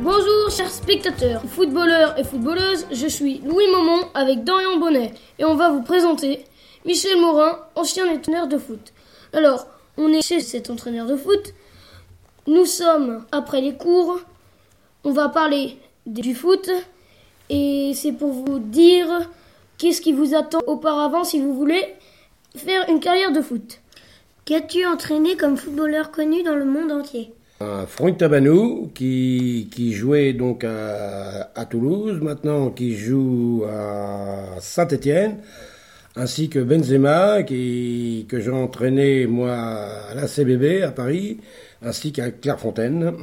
Bonjour chers spectateurs, footballeurs et footballeuses, je suis Louis Momon avec Dorian Bonnet et on va vous présenter Michel Morin, ancien entraîneur de foot. Alors, on est chez cet entraîneur de foot, nous sommes après les cours, on va parler du foot et c'est pour vous dire qu'est-ce qui vous attend auparavant si vous voulez faire une carrière de foot. Qu'as-tu entraîné comme footballeur connu dans le monde entier? Un Franck Tabanou qui, qui jouait donc à, à, Toulouse, maintenant qui joue à Saint-Étienne, ainsi que Benzema qui, que j'ai entraîné moi à la CBB à Paris, ainsi qu'à Clairefontaine.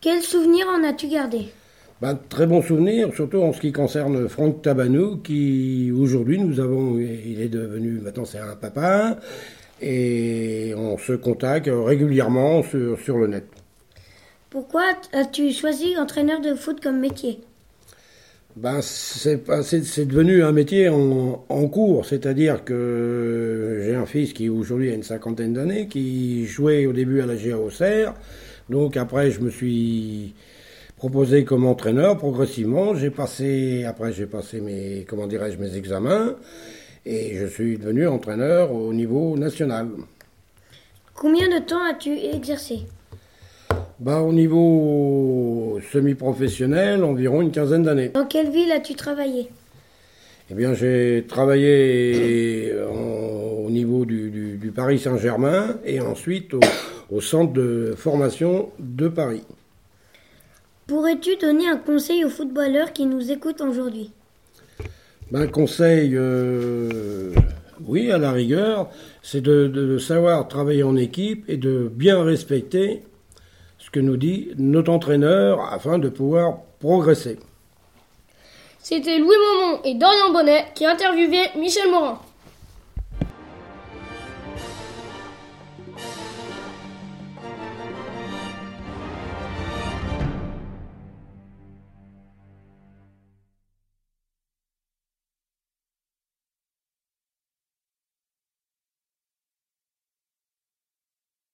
Quel souvenir en as-tu gardé? Ben, Très bon souvenir, surtout en ce qui concerne Franck Tabanou, qui aujourd'hui nous avons, il est devenu, maintenant c'est un papa, et on se contacte régulièrement sur, sur le net. Pourquoi as-tu choisi entraîneur de foot comme métier? Ben, c'est, c'est devenu un métier en, en cours, c'est-à-dire que j'ai un fils qui aujourd'hui a une cinquantaine d'années, qui jouait au début à la GA Auxerre, donc après je me suis proposé comme entraîneur. Progressivement, j'ai passé, après j'ai passé mes, comment dirais-je, mes examens, et je suis devenu entraîneur au niveau national. Combien de temps as-tu exercé? Bah, Au niveau semi-professionnel, environ une quinzaine d'années. Dans quelle ville as-tu travaillé? Eh bien, j'ai travaillé au niveau du, Paris Saint-Germain et ensuite au, au centre de formation de Paris. Pourrais-tu donner un conseil aux footballeurs qui nous écoutent aujourd'hui? Ben, conseil, euh, oui, à la rigueur, c'est de, savoir travailler en équipe et de bien respecter ce que nous dit notre entraîneur afin de pouvoir progresser. C'était Louis Momon et Dorian Bonnet qui interviewaient Michel Morin.